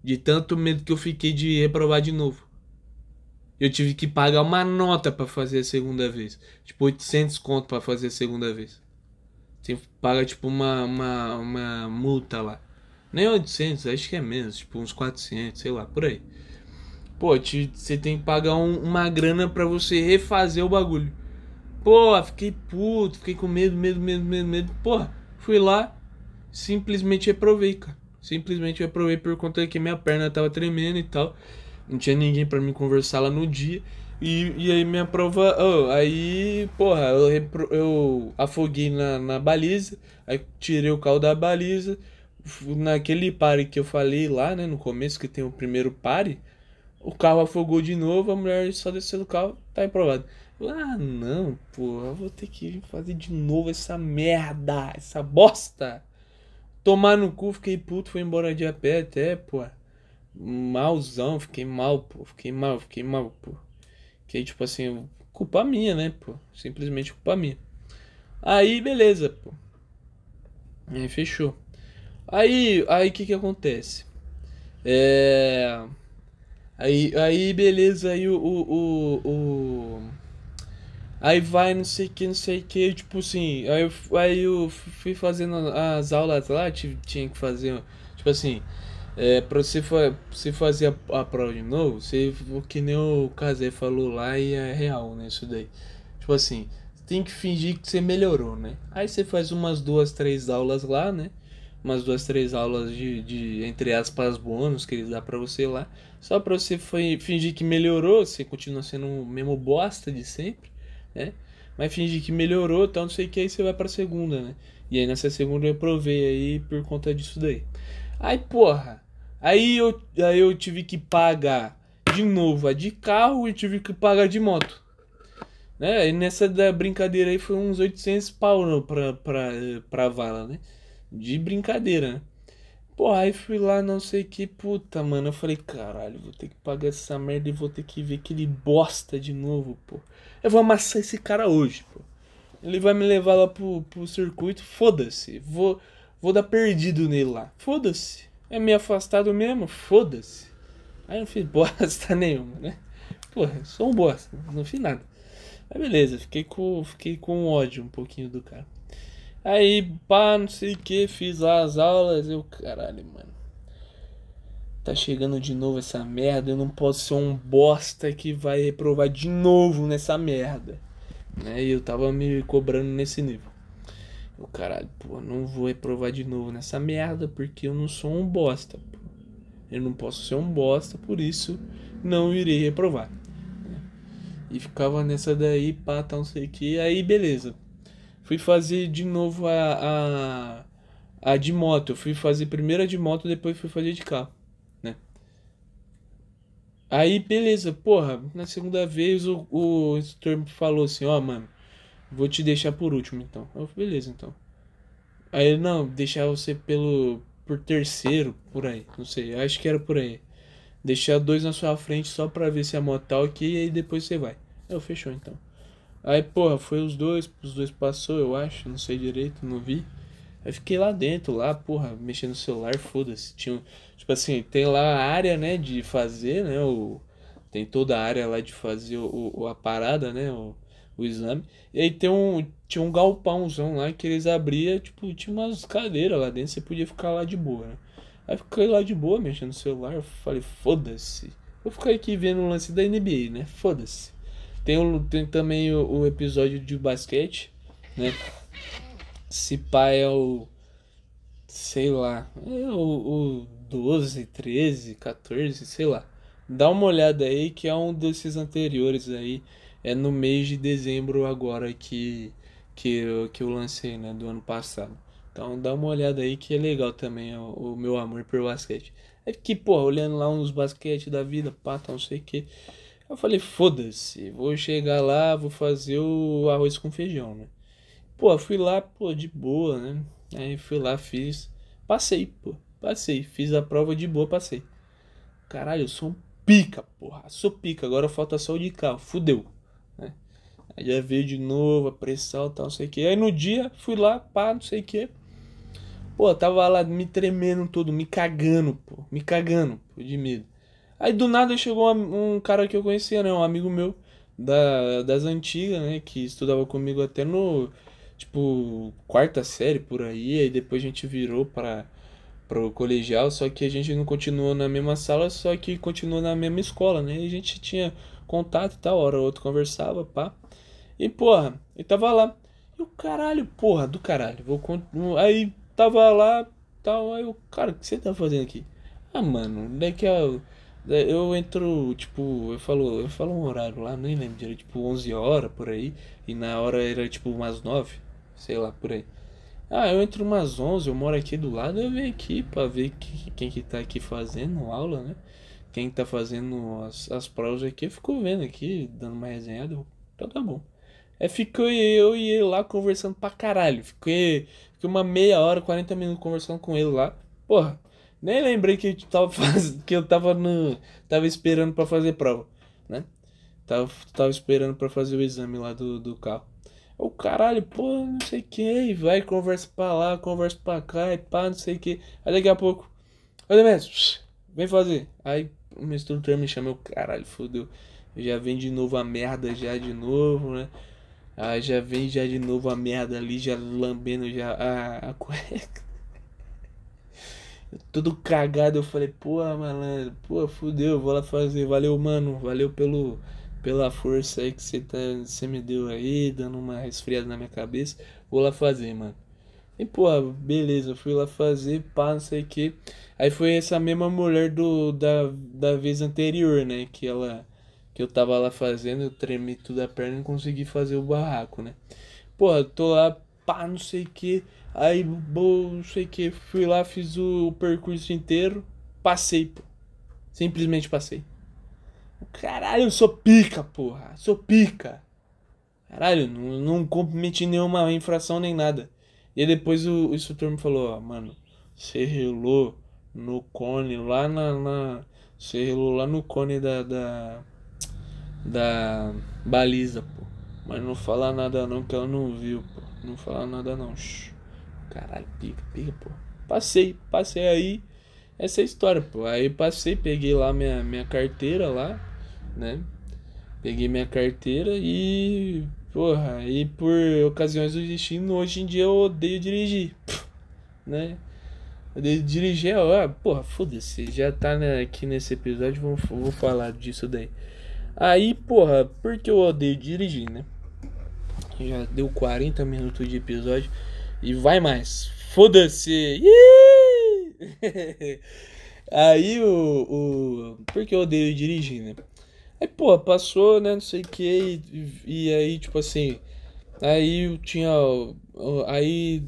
De tanto medo que eu fiquei de reprovar de novo. Eu tive que pagar uma nota para fazer a segunda vez. Tipo, 800 conto para fazer a segunda vez. Você paga, tipo, uma, uma, uma multa lá. Nem 800, acho que é menos. Tipo, uns 400, sei lá, por aí. Pô, te, você tem que pagar um, uma grana para você refazer o bagulho. Pô, fiquei puto, fiquei com medo, medo, medo, medo, medo. Pô, fui lá, simplesmente reprovei, cara. Simplesmente reprovei por conta que minha perna tava tremendo e tal. Não tinha ninguém para me conversar lá no dia. E, e aí minha prova. Oh, aí, porra, eu, repro, eu afoguei na, na baliza. Aí tirei o carro da baliza. Naquele pare que eu falei lá, né? No começo, que tem o primeiro pare. O carro afogou de novo, a mulher só desceu do carro, tá reprovado. Ah, não, porra, eu vou ter que fazer de novo essa merda, essa bosta. Tomar no cu, fiquei puto, fui embora de a pé até, pô. Malzão, fiquei mal, pô. Fiquei mal, fiquei mal, pô. Fiquei tipo assim, culpa minha, né, pô. Simplesmente culpa minha. Aí, beleza, pô. Aí fechou. Aí, aí o que que acontece? É. Aí, aí beleza, aí o, o, o, Aí vai, não sei o que, não sei o que, tipo assim, aí eu, aí eu fui fazendo as aulas lá, tinha que fazer, tipo assim, é, pra você, você fazer a, a prova de novo, você, que nem o Casé falou lá e é real, né, isso daí. Tipo assim, tem que fingir que você melhorou, né? Aí você faz umas duas, três aulas lá, né? Umas duas, três aulas de, de entre aspas, bônus que eles dão pra você lá. Só pra você foi, fingir que melhorou, você continua sendo o mesmo bosta de sempre né? Mas finge que melhorou, então não sei o que, aí você vai pra segunda, né? E aí nessa segunda eu provei aí por conta disso daí. Aí, porra, aí eu, aí eu tive que pagar de novo a de carro e tive que pagar de moto. Né? E nessa da brincadeira aí foi uns 800 pau pra, pra, pra vala, né? De brincadeira, né? Pô, aí fui lá, não sei que, puta, mano. Eu falei, caralho, vou ter que pagar essa merda e vou ter que ver aquele bosta de novo, pô. Eu vou amassar esse cara hoje, pô. Ele vai me levar lá pro, pro circuito, foda-se. Vou, vou dar perdido nele lá, foda-se. É meio afastado mesmo, foda-se. Aí eu não fiz bosta nenhuma, né? Porra, sou um bosta, não fiz nada. Mas beleza, fiquei com, fiquei com ódio um pouquinho do cara. Aí, pá, não sei o que, fiz lá as aulas, eu, caralho, mano. Tá chegando de novo essa merda, eu não posso ser um bosta que vai reprovar de novo nessa merda. Né? E eu tava me cobrando nesse nível. Eu, caralho, pô, não vou reprovar de novo nessa merda porque eu não sou um bosta. Eu não posso ser um bosta, por isso não irei reprovar. Né? E ficava nessa daí, pá, tá, não sei o que. Aí, beleza. Fui fazer de novo a, a, a de moto. Fui fazer primeiro a de moto, depois fui fazer de carro, né? Aí, beleza, porra, na segunda vez o, o instrutor falou assim, ó, oh, mano, vou te deixar por último então. Eu falei, beleza, então. Aí ele, não, deixar você pelo, por terceiro, por aí, não sei, acho que era por aí. Deixar dois na sua frente só pra ver se a moto tá ok e aí depois você vai. Eu, fechou então. Aí, porra, foi os dois, os dois passou, eu acho, não sei direito, não vi. Aí fiquei lá dentro, lá, porra, mexendo no celular, foda-se. Tinha, tipo assim, tem lá a área, né, de fazer, né, o, tem toda a área lá de fazer o, o a parada, né, o, o exame. E aí tem um, tinha um galpãozão lá que eles abriam, tipo, tinha umas cadeiras lá dentro, você podia ficar lá de boa, né. Aí fiquei lá de boa, mexendo no celular, falei, foda-se. Vou ficar aqui vendo o lance da NBA, né, foda-se. Tem, tem também o, o episódio de basquete, né? Se pai é o. Sei lá. É o, o 12, 13, 14, sei lá. Dá uma olhada aí que é um desses anteriores aí. É no mês de dezembro agora que, que, eu, que eu lancei, né? Do ano passado. Então dá uma olhada aí que é legal também o, meu amor por basquete. Aí fiquei, porra, olhando lá uns basquete da vida, pá, tal, não sei o que. Eu falei, foda-se, vou chegar lá, vou fazer o arroz com feijão, né? Pô, fui lá, pô, de boa, né? Aí fui lá, fiz. Passei, pô. Passei. Fiz a prova de boa, passei. Caralho, eu sou um pica, porra. Sou pica. Agora falta só o de carro. Fudeu. Né? Aí já veio de novo a pressão tal, não sei o que. Aí no dia, fui lá, pá, não sei o que. Pô, tava lá me tremendo todo, me cagando, pô. Me cagando, pô, de medo. Aí do nada chegou um, cara que eu conhecia, né? Um amigo meu da, das antigas, né? Que estudava comigo até no, tipo, quarta série por aí. Aí depois a gente virou para pro colegial, só que a gente não continuou na mesma sala, só que continuou na mesma escola, né? E a gente tinha contato e tal, hora ou outra conversava, pá. E porra, ele tava lá. E o caralho, porra, do caralho. Vou aí tava lá, tal, aí o cara, o que você tá fazendo aqui? Ah, mano, daqui a eu entro, tipo, eu falo, eu falo um horário lá, nem lembro direito, tipo 11 horas por aí, e na hora era tipo umas 9, sei lá, por aí. Ah, eu entro umas 11, eu moro aqui do lado, eu venho aqui pra ver que, quem que tá aqui fazendo aula, né? Quem tá fazendo as, as provas aqui, eu fico vendo aqui, dando uma resenhada, então tá bom. É, ficou eu e ele lá conversando pra caralho, fiquei, fiquei uma meia hora, 40 minutos conversando com ele lá, porra. Nem lembrei que eu tava, faz... que eu tava no. Tava esperando para fazer prova, né? Tava, tava esperando para fazer o exame lá do, do carro. O caralho, pô, não sei o que, vai, conversa pra lá, conversa pra cá, e pá, não sei o que. Aí daqui a pouco, olha mesmo, vem fazer. Aí o instrutor me chama, o caralho, fodeu. Já vem de novo a merda, já de novo, né? Aí já vem já de novo a merda ali, já lambendo já a, a cueca. Todo cagado, eu falei, pô, malandro, pô, fudeu, vou lá fazer. Valeu, mano, valeu pelo pela força aí que você tá, me deu aí, dando uma resfriada na minha cabeça. Vou lá fazer, mano. E, pô, beleza, fui lá fazer, pá, não sei o que. Aí foi essa mesma mulher do, da, da vez anterior, né? Que ela. Que eu tava lá fazendo, eu tremi tudo a perna e não consegui fazer o barraco, né? Pô, tô lá, pá, não sei o que. Aí, bo, não sei o que. Fui lá, fiz o percurso inteiro. Passei, pô. Simplesmente passei. Caralho, eu sou pica, porra. Sou pica. Caralho, não, não cometi nenhuma infração nem nada. E aí depois o, o instrutor me falou, ó, mano, você relou no cone lá na. na você relou lá no cone da, da. Da baliza, pô. Mas não fala nada não que ela não viu, pô. Não fala nada não. Caralho, pica, pica, pô. Passei, passei aí. Essa é a história, pô. Aí passei, peguei lá minha, minha carteira lá né? Peguei minha carteira e. Porra, e por ocasiões do destino, hoje em dia eu odeio dirigir, né? Odeio dirigir, ó, porra, foda-se, já tá né, aqui nesse episódio, vou, vou falar disso daí. Aí, porra, porque eu odeio dirigir, né? Já deu 40 minutos de episódio e vai mais. Foda-se! Aí o, o. Porque eu odeio dirigir, né? Aí, pô, passou, né, não sei o que, e, e aí, tipo assim, aí eu tinha, aí,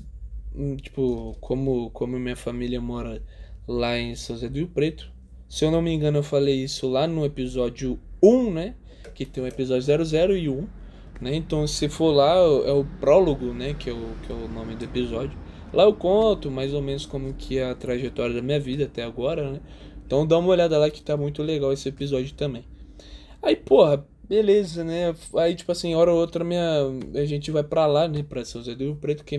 tipo, como, como minha família mora lá em São José do Rio Preto, se eu não me engano eu falei isso lá no episódio 1, né, que tem o episódio 00 e 1, né, então se for lá, é o prólogo, né, que é o, que é o nome do episódio, lá eu conto mais ou menos como que é a trajetória da minha vida até agora, né, então dá uma olhada lá que tá muito legal esse episódio também. Aí, porra, beleza, né? Aí, tipo assim, hora ou outra minha, a gente vai pra lá, né? Pra São José do Rio Preto, que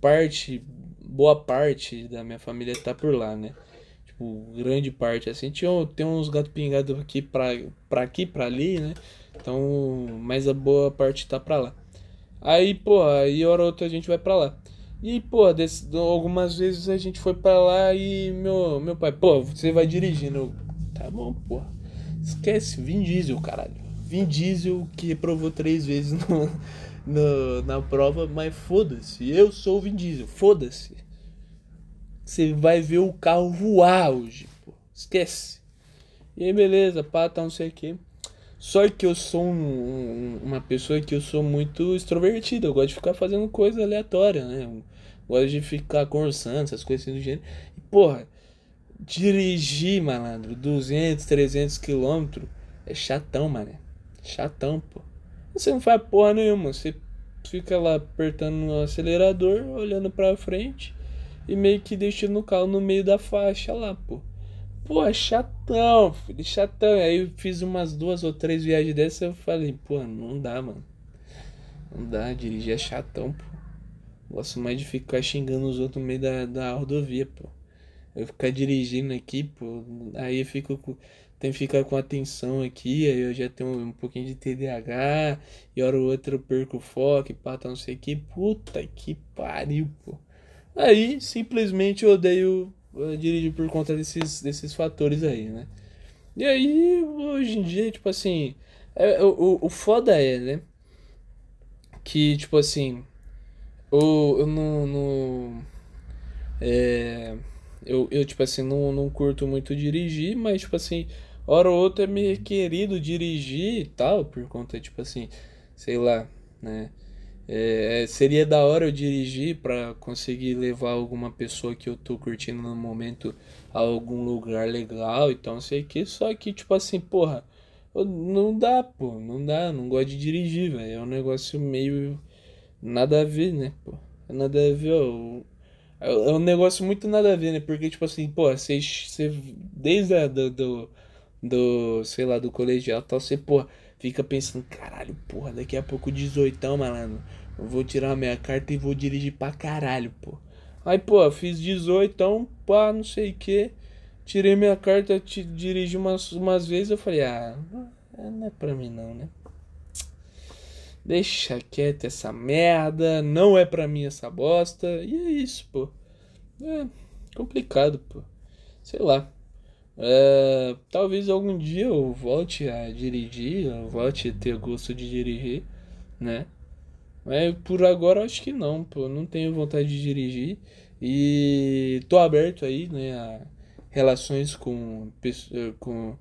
parte, boa parte da minha família tá por lá, né? Tipo, grande parte, assim. Tinha, tem uns gatos pingados aqui pra, pra aqui, pra ali, né? Então, mas a boa parte tá pra lá. Aí, porra, aí hora ou outra a gente vai pra lá. E, pô, algumas vezes a gente foi pra lá e meu, meu pai, pô, você vai dirigindo. Tá bom, porra. Esquece, Vin Diesel, caralho. Vin Diesel que reprovou três vezes no, no na prova, mas foda-se. Eu sou o Vin Diesel, foda-se. Você vai ver o carro voar hoje, pô. Esquece. E aí, beleza, pá, tá, não sei o que. Só que eu sou um, um, uma pessoa que eu sou muito extrovertida. Eu gosto de ficar fazendo coisa aleatória, né? Eu gosto de ficar conversando, essas coisas assim do gênero. E, porra, dirigir, malandro, 200, 300 quilômetros é chatão, mané. Chatão, pô. Você não faz porra nenhuma, você fica lá apertando o acelerador, olhando pra frente e meio que deixando o carro no meio da faixa lá, pô. Pô, chatão, filho, chatão. Aí eu fiz umas duas ou três viagens dessas eu falei, pô, não dá, mano. Não dá, dirigir é chatão, pô. Gosto mais de ficar xingando os outros no meio da, da rodovia, pô. Eu ficar dirigindo aqui, pô, aí eu fico com, tem que ficar com atenção aqui, aí eu já tenho um pouquinho de TDAH, e hora ou outra eu perco o foco, e pá, tá não sei o que, puta que pariu, pô. Aí, simplesmente eu odeio eh, dirigir por conta desses, desses fatores aí, né? E aí, hoje em dia, tipo assim, é, o, o foda é, né? Que, tipo assim, eu, eu não. não é, eu, eu, tipo assim, não, não curto muito dirigir, mas, tipo assim, hora ou outra é meio querido dirigir e tal, por conta, tipo assim, sei lá, né? É, seria da hora eu dirigir para conseguir levar alguma pessoa que eu tô curtindo no momento a algum lugar legal, então sei que, só que, tipo assim, porra, não dá, pô, não dá, não gosto de dirigir, velho, é um negócio meio nada a ver, né, pô, é nada a ver, ó, é, é um negócio muito nada a ver, né, porque, tipo assim, pô, você, desde a, do, do do, sei lá, do colegial tal, você, pô, fica pensando, caralho, porra, daqui a pouco 18, malandro, eu vou tirar minha carta e vou dirigir pra caralho, pô. Aí, pô, fiz 18, então, pá, não sei o que, tirei minha carta, te, dirigi umas, umas vezes, eu falei, ah, não é pra mim não, né? Deixa quieto essa merda, não é pra mim essa bosta, e é isso, pô. É complicado, pô. Sei lá. É, talvez algum dia eu volte a dirigir, eu volte a ter gosto de dirigir, né? Mas por agora acho que não, pô, não tenho vontade de dirigir e tô aberto aí, né, a relações com, com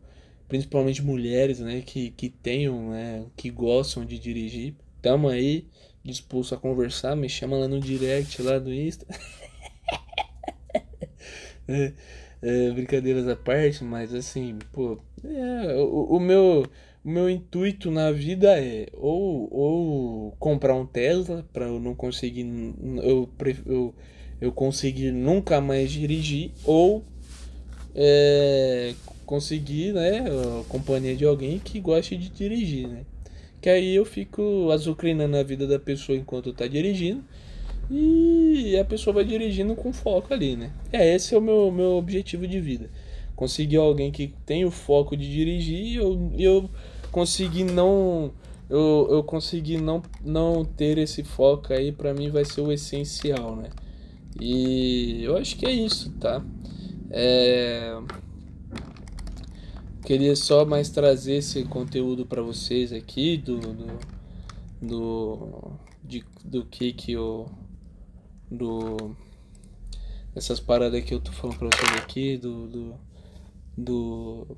principalmente mulheres, né, que, que tenham, né, que gostam de dirigir. Tamo aí disposto a conversar, me chama lá no direct lá do Insta. é é, brincadeiras à parte, mas assim, pô, é, o, o, meu, o meu intuito na vida é ou, ou comprar um Tesla para eu não conseguir eu, eu, eu conseguir nunca mais dirigir ou é, conseguir né, a companhia de alguém que goste de dirigir, né? Que aí eu fico azucrinando a vida da pessoa enquanto tá dirigindo e a pessoa vai dirigindo com foco ali, né? É, esse é o meu, meu objetivo de vida. Conseguir alguém que tem o foco de dirigir eu, eu conseguir não. Eu, eu conseguir não, não ter esse foco aí, para mim vai ser o essencial, né? E eu acho que é isso, tá? É... Queria só mais trazer esse conteúdo para vocês aqui do, do, do, de, do que que eu do essas paradas que eu tô falando pra vocês aqui, do. do, do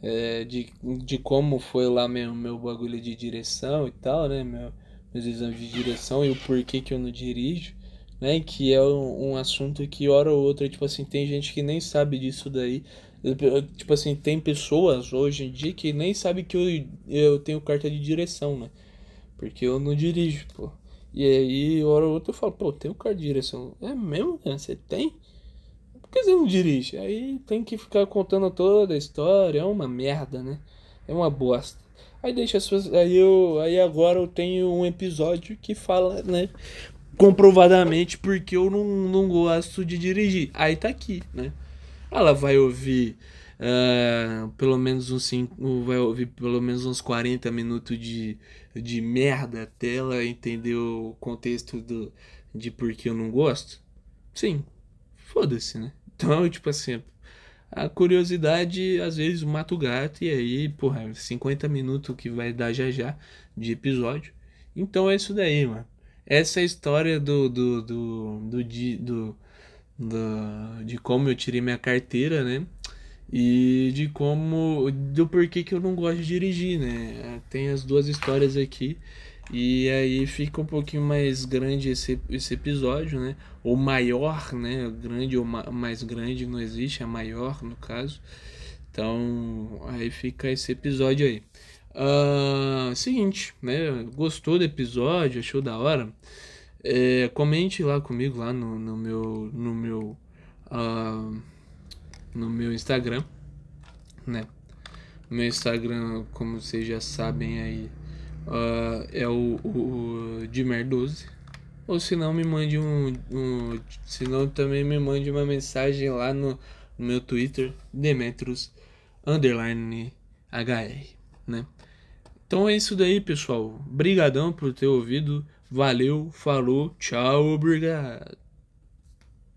é, de, de como foi lá meu, meu bagulho de direção e tal, né? Meu, meus exames de direção e o porquê que eu não dirijo, né? Que é um, um assunto que hora ou outra, tipo assim, tem gente que nem sabe disso daí. Tipo assim, tem pessoas hoje em dia que nem sabem que eu, eu tenho carta de direção, né? Porque eu não dirijo, pô. E aí, hora ou outra eu falo, pô, tem um carro de direção. É mesmo? Você tem? Por que você não dirige? Aí tem que ficar contando toda a história, é uma merda, né? É uma bosta. Aí deixa as pessoas. Aí, eu, aí agora eu tenho um episódio que fala, né? Comprovadamente porque eu não, não gosto de dirigir. Aí tá aqui, né? Ela vai ouvir uh, pelo menos uns 5. Vai ouvir pelo menos uns 40 minutos de de merda até ela entender o contexto do, de por que eu não gosto? Sim, foda-se, né? Então, tipo assim, a curiosidade às vezes mata o gato e aí, porra, 50 minutos que vai dar já já de episódio. Então é isso daí, mano. Essa é a história do do do, do, do, do, do de como eu tirei minha carteira, né? E de como do porquê que eu não gosto de dirigir, né? Tem as duas histórias aqui E aí fica um pouquinho mais grande esse, esse episódio, né? Ou maior, né? Grande ou ma mais grande não existe, é maior no caso. Então, aí fica esse episódio aí. Uh, seguinte, né? Gostou do episódio? Achou da hora? É, comente lá comigo lá no, no meu no meu uh, no meu Instagram, né? Meu Instagram, como vocês já sabem aí, uh, é o, o, o Dimer12. Ou se não, me mande um, um. Se não, também me mande uma mensagem lá no, no meu Twitter, Demetrius underline HR, né? Então é isso daí, pessoal. Brigadão por ter ouvido. Valeu, falou, tchau, obrigado.